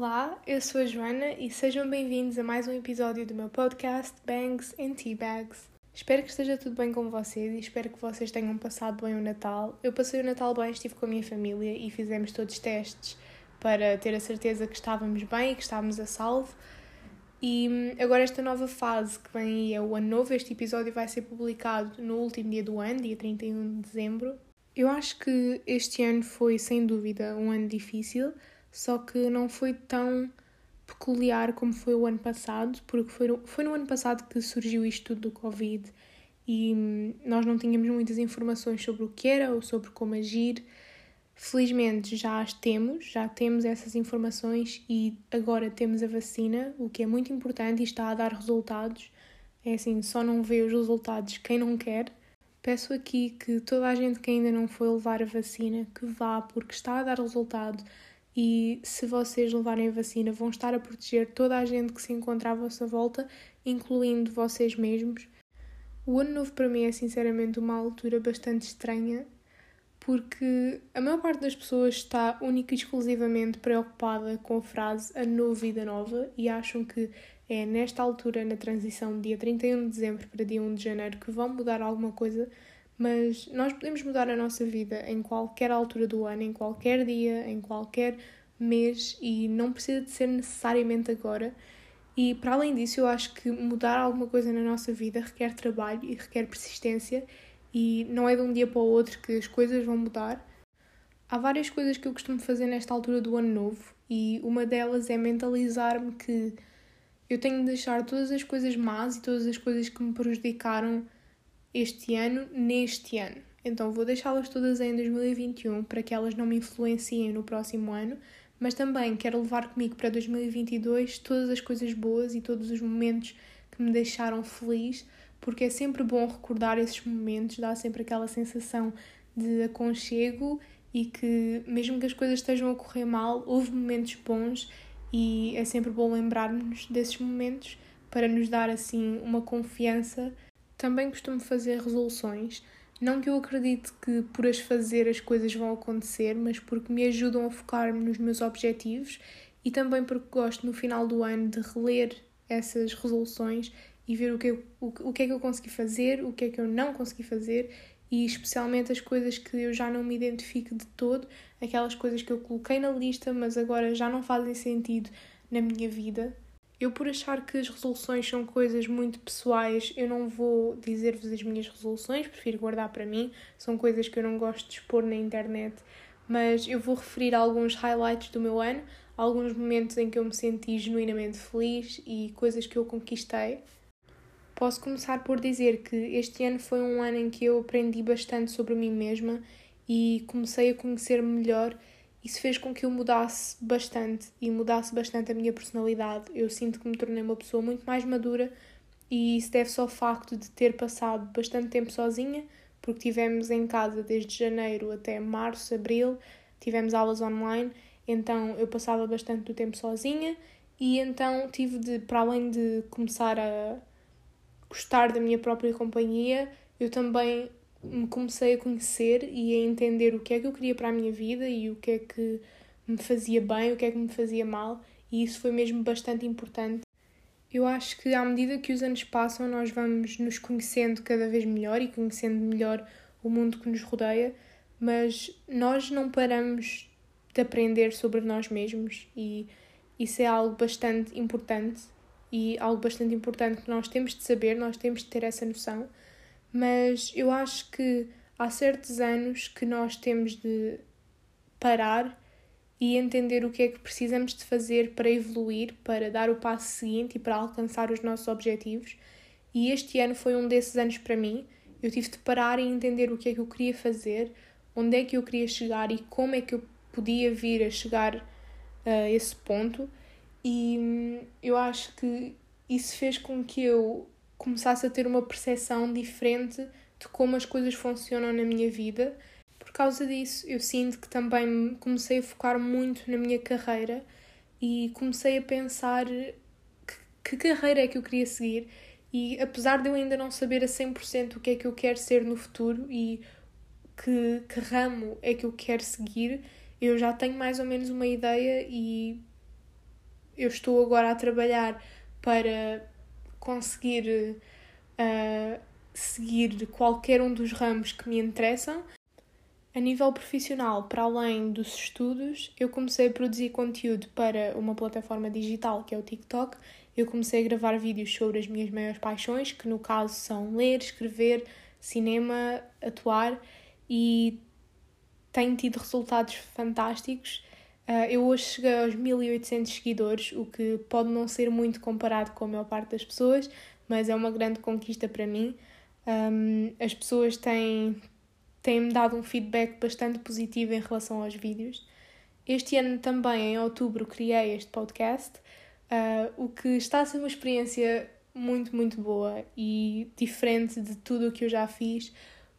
Olá, eu sou a Joana e sejam bem-vindos a mais um episódio do meu podcast Bangs and Tea Bags. Espero que esteja tudo bem com vocês e espero que vocês tenham passado bem o Natal. Eu passei o Natal bem, estive com a minha família e fizemos todos testes para ter a certeza que estávamos bem e que estávamos a salvo. E hum, agora esta nova fase que vem aí é o ano novo, este episódio vai ser publicado no último dia do ano, dia 31 de dezembro. Eu acho que este ano foi sem dúvida um ano difícil, só que não foi tão peculiar como foi o ano passado, porque foi, foi no ano passado que surgiu isto tudo do Covid e hum, nós não tínhamos muitas informações sobre o que era ou sobre como agir. Felizmente já as temos, já temos essas informações e agora temos a vacina, o que é muito importante e está a dar resultados. É assim, só não vê os resultados quem não quer. Peço aqui que toda a gente que ainda não foi levar a vacina, que vá, porque está a dar resultado e se vocês levarem a vacina vão estar a proteger toda a gente que se encontra à vossa volta, incluindo vocês mesmos. O ano novo para mim é sinceramente uma altura bastante estranha, porque a maior parte das pessoas está única e exclusivamente preocupada com a frase a novo vida nova e acham que é nesta altura, na transição de dia 31 de dezembro para dia 1 de janeiro, que vão mudar alguma coisa, mas nós podemos mudar a nossa vida em qualquer altura do ano, em qualquer dia, em qualquer mês e não precisa de ser necessariamente agora. E para além disso, eu acho que mudar alguma coisa na nossa vida requer trabalho e requer persistência e não é de um dia para o outro que as coisas vão mudar. Há várias coisas que eu costumo fazer nesta altura do ano novo e uma delas é mentalizar-me que eu tenho de deixar todas as coisas más e todas as coisas que me prejudicaram este ano neste ano. Então vou deixá-las todas em 2021 para que elas não me influenciem no próximo ano, mas também quero levar comigo para 2022 todas as coisas boas e todos os momentos que me deixaram feliz, porque é sempre bom recordar esses momentos, dá sempre aquela sensação de aconchego e que, mesmo que as coisas estejam a correr mal, houve momentos bons e é sempre bom lembrarmos desses momentos para nos dar assim uma confiança também costumo fazer resoluções. Não que eu acredite que por as fazer as coisas vão acontecer, mas porque me ajudam a focar-me nos meus objetivos e também porque gosto no final do ano de reler essas resoluções e ver o que, eu, o, o que é que eu consegui fazer, o que é que eu não consegui fazer e especialmente as coisas que eu já não me identifico de todo, aquelas coisas que eu coloquei na lista, mas agora já não fazem sentido na minha vida. Eu, por achar que as resoluções são coisas muito pessoais, eu não vou dizer-vos as minhas resoluções, prefiro guardar para mim. São coisas que eu não gosto de expor na internet, mas eu vou referir alguns highlights do meu ano, alguns momentos em que eu me senti genuinamente feliz e coisas que eu conquistei. Posso começar por dizer que este ano foi um ano em que eu aprendi bastante sobre mim mesma e comecei a conhecer-me melhor isso fez com que eu mudasse bastante e mudasse bastante a minha personalidade. Eu sinto que me tornei uma pessoa muito mais madura e isso deve-se ao facto de ter passado bastante tempo sozinha, porque tivemos em casa desde janeiro até março, abril, tivemos aulas online, então eu passava bastante do tempo sozinha e então tive de, para além de começar a gostar da minha própria companhia, eu também me comecei a conhecer e a entender o que é que eu queria para a minha vida e o que é que me fazia bem, o que é que me fazia mal, e isso foi mesmo bastante importante. Eu acho que à medida que os anos passam, nós vamos nos conhecendo cada vez melhor e conhecendo melhor o mundo que nos rodeia, mas nós não paramos de aprender sobre nós mesmos e isso é algo bastante importante e algo bastante importante que nós temos de saber, nós temos de ter essa noção mas eu acho que há certos anos que nós temos de parar e entender o que é que precisamos de fazer para evoluir, para dar o passo seguinte e para alcançar os nossos objetivos. E este ano foi um desses anos para mim. Eu tive de parar e entender o que é que eu queria fazer, onde é que eu queria chegar e como é que eu podia vir a chegar a esse ponto. E hum, eu acho que isso fez com que eu começasse a ter uma percepção diferente de como as coisas funcionam na minha vida. Por causa disso, eu sinto que também comecei a focar muito na minha carreira e comecei a pensar que, que carreira é que eu queria seguir. E apesar de eu ainda não saber a 100% o que é que eu quero ser no futuro e que, que ramo é que eu quero seguir, eu já tenho mais ou menos uma ideia e eu estou agora a trabalhar para conseguir uh, seguir qualquer um dos ramos que me interessam. A nível profissional, para além dos estudos, eu comecei a produzir conteúdo para uma plataforma digital que é o TikTok. Eu comecei a gravar vídeos sobre as minhas maiores paixões, que no caso são ler, escrever, cinema, atuar, e tenho tido resultados fantásticos. Uh, eu hoje cheguei aos 1800 seguidores, o que pode não ser muito comparado com a maior parte das pessoas, mas é uma grande conquista para mim. As pessoas têm, têm-me dado um feedback bastante positivo em relação aos vídeos. Este ano também, em outubro, criei este podcast, uh, o que está a ser uma experiência muito, muito boa e diferente de tudo o que eu já fiz,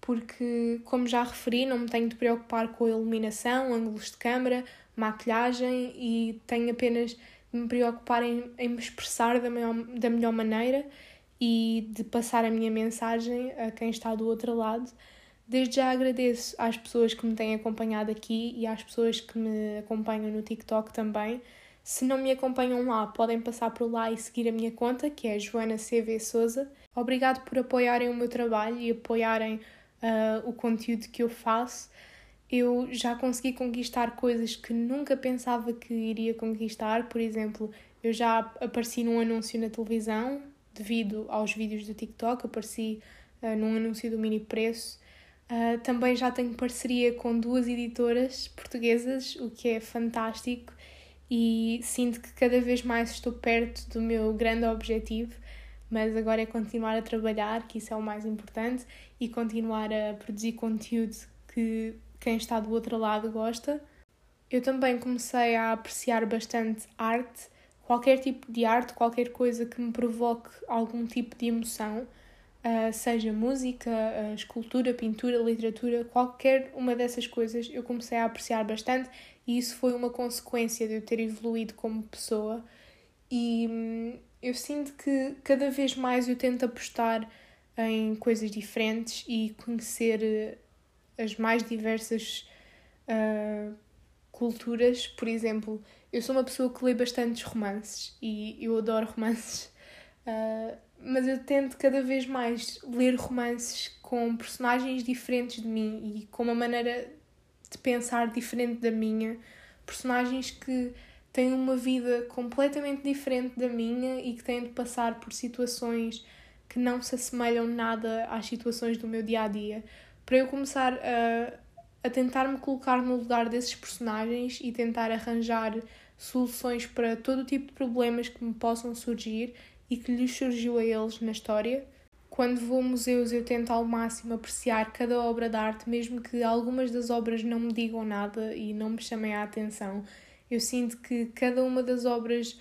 porque, como já referi, não me tenho de preocupar com a iluminação, ângulos de câmera, maquilhagem e tenho apenas de me preocupar em, em me expressar da, maior, da melhor maneira e de passar a minha mensagem a quem está do outro lado. Desde já agradeço às pessoas que me têm acompanhado aqui e às pessoas que me acompanham no TikTok também. Se não me acompanham lá, podem passar por lá e seguir a minha conta, que é Joana CV Souza. Obrigado por apoiarem o meu trabalho e apoiarem uh, o conteúdo que eu faço. Eu já consegui conquistar coisas que nunca pensava que iria conquistar. Por exemplo, eu já apareci num anúncio na televisão, devido aos vídeos do TikTok, apareci uh, num anúncio do mini preço. Uh, também já tenho parceria com duas editoras portuguesas, o que é fantástico, e sinto que cada vez mais estou perto do meu grande objetivo, mas agora é continuar a trabalhar, que isso é o mais importante, e continuar a produzir conteúdo que quem está do outro lado gosta. Eu também comecei a apreciar bastante arte qualquer tipo de arte, qualquer coisa que me provoque algum tipo de emoção, uh, seja música, uh, escultura, pintura, literatura, qualquer uma dessas coisas eu comecei a apreciar bastante e isso foi uma consequência de eu ter evoluído como pessoa. E hum, eu sinto que cada vez mais eu tento apostar em coisas diferentes e conhecer as mais diversas uh, culturas. Por exemplo, eu sou uma pessoa que lê bastantes romances e eu adoro romances, uh, mas eu tento cada vez mais ler romances com personagens diferentes de mim e com uma maneira de pensar diferente da minha, personagens que têm uma vida completamente diferente da minha e que têm de passar por situações que não se assemelham nada às situações do meu dia a dia, para eu começar a a tentar me colocar no lugar desses personagens e tentar arranjar soluções para todo o tipo de problemas que me possam surgir e que lhes surgiu a eles na história. Quando vou a museus, eu tento ao máximo apreciar cada obra de arte, mesmo que algumas das obras não me digam nada e não me chamem a atenção. Eu sinto que cada uma das obras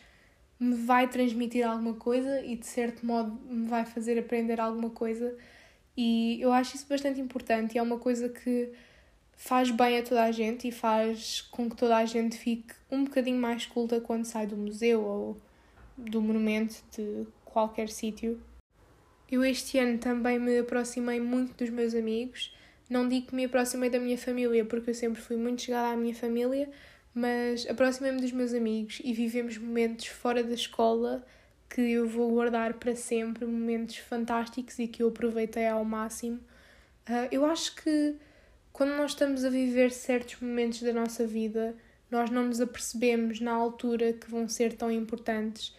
me vai transmitir alguma coisa e, de certo modo, me vai fazer aprender alguma coisa. E eu acho isso bastante importante e é uma coisa que faz bem a toda a gente e faz com que toda a gente fique um bocadinho mais culta quando sai do museu ou do monumento de qualquer sítio. Eu este ano também me aproximei muito dos meus amigos. Não digo que me aproximei da minha família, porque eu sempre fui muito chegada à minha família, mas aproximei-me dos meus amigos e vivemos momentos fora da escola que eu vou guardar para sempre, momentos fantásticos e que eu aproveitei ao máximo. Uh, eu acho que quando nós estamos a viver certos momentos da nossa vida, nós não nos apercebemos na altura que vão ser tão importantes,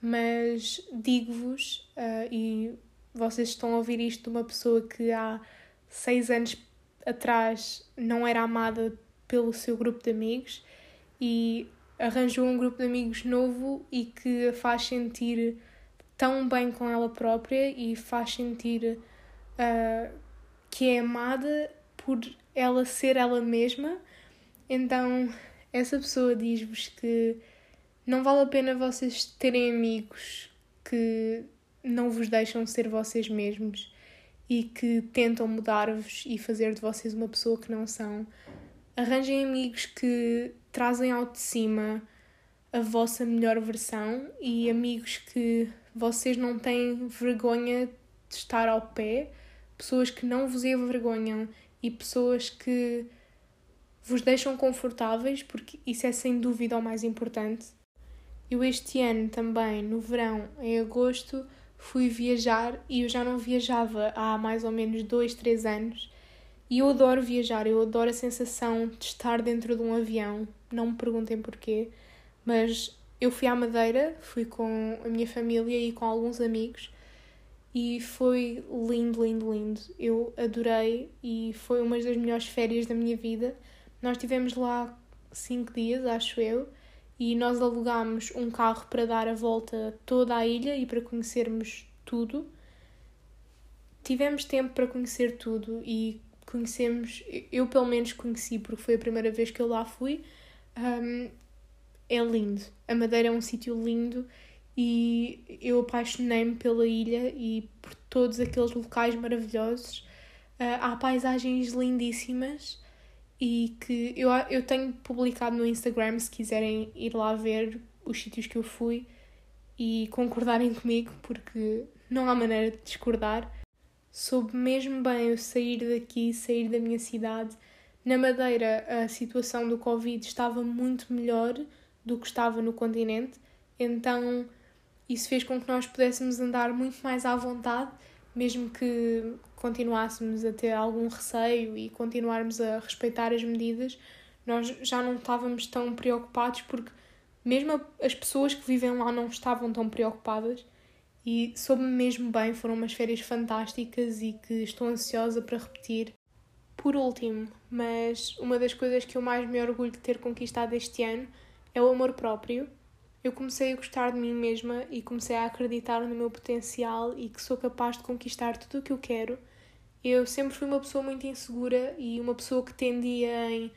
mas digo-vos, uh, e vocês estão a ouvir isto de uma pessoa que há seis anos atrás não era amada pelo seu grupo de amigos e arranjou um grupo de amigos novo e que a faz sentir tão bem com ela própria e faz sentir uh, que é amada por ela ser ela mesma. Então, essa pessoa diz-vos que não vale a pena vocês terem amigos que não vos deixam ser vocês mesmos e que tentam mudar-vos e fazer de vocês uma pessoa que não são. Arranjem amigos que trazem ao de cima a vossa melhor versão e amigos que vocês não têm vergonha de estar ao pé, pessoas que não vos envergonham e pessoas que vos deixam confortáveis, porque isso é sem dúvida o mais importante. Eu este ano também, no verão, em agosto, fui viajar e eu já não viajava há mais ou menos dois, três anos. E eu adoro viajar, eu adoro a sensação de estar dentro de um avião. Não me perguntem porquê, mas eu fui à Madeira, fui com a minha família e com alguns amigos e foi lindo, lindo, lindo. Eu adorei e foi uma das melhores férias da minha vida. Nós tivemos lá cinco dias, acho eu, e nós alugámos um carro para dar a volta toda a ilha e para conhecermos tudo. Tivemos tempo para conhecer tudo e conhecemos, eu pelo menos conheci porque foi a primeira vez que eu lá fui. Um, é lindo. A Madeira é um sítio lindo e eu apaixonei-me pela ilha e por todos aqueles locais maravilhosos. Uh, há paisagens lindíssimas e que eu, eu tenho publicado no Instagram se quiserem ir lá ver os sítios que eu fui e concordarem comigo, porque não há maneira de discordar. Soube mesmo bem eu sair daqui, sair da minha cidade. Na Madeira, a situação do Covid estava muito melhor do que estava no continente, então isso fez com que nós pudéssemos andar muito mais à vontade, mesmo que continuássemos a ter algum receio e continuarmos a respeitar as medidas, nós já não estávamos tão preocupados porque mesmo as pessoas que vivem lá não estavam tão preocupadas e soube-me mesmo bem, foram umas férias fantásticas e que estou ansiosa para repetir. Por último, mas uma das coisas que eu mais me orgulho de ter conquistado este ano é o amor próprio. Eu comecei a gostar de mim mesma e comecei a acreditar no meu potencial e que sou capaz de conquistar tudo o que eu quero eu sempre fui uma pessoa muito insegura e uma pessoa que tendia em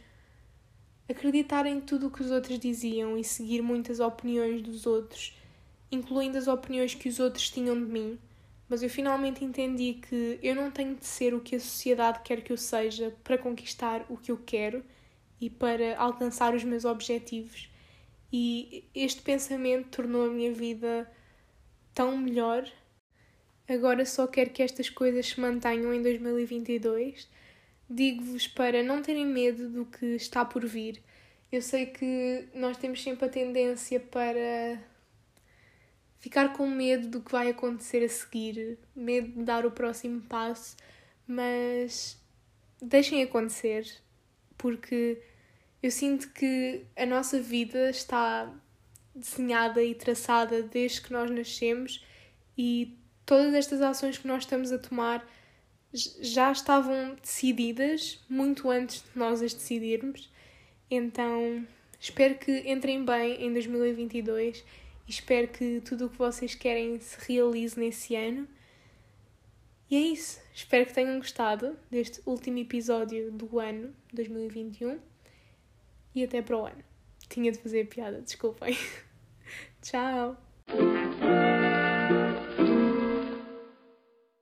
acreditar em tudo o que os outros diziam e seguir muitas opiniões dos outros, incluindo as opiniões que os outros tinham de mim. Mas eu finalmente entendi que eu não tenho de ser o que a sociedade quer que eu seja para conquistar o que eu quero e para alcançar os meus objetivos. E este pensamento tornou a minha vida tão melhor Agora só quero que estas coisas se mantenham em 2022. Digo-vos para não terem medo do que está por vir. Eu sei que nós temos sempre a tendência para ficar com medo do que vai acontecer a seguir, medo de dar o próximo passo, mas deixem acontecer, porque eu sinto que a nossa vida está desenhada e traçada desde que nós nascemos e todas estas ações que nós estamos a tomar já estavam decididas muito antes de nós as decidirmos. Então, espero que entrem bem em 2022 e espero que tudo o que vocês querem se realize nesse ano. E é isso. Espero que tenham gostado deste último episódio do ano 2021 e até para o ano. Tinha de fazer piada, desculpem. Tchau!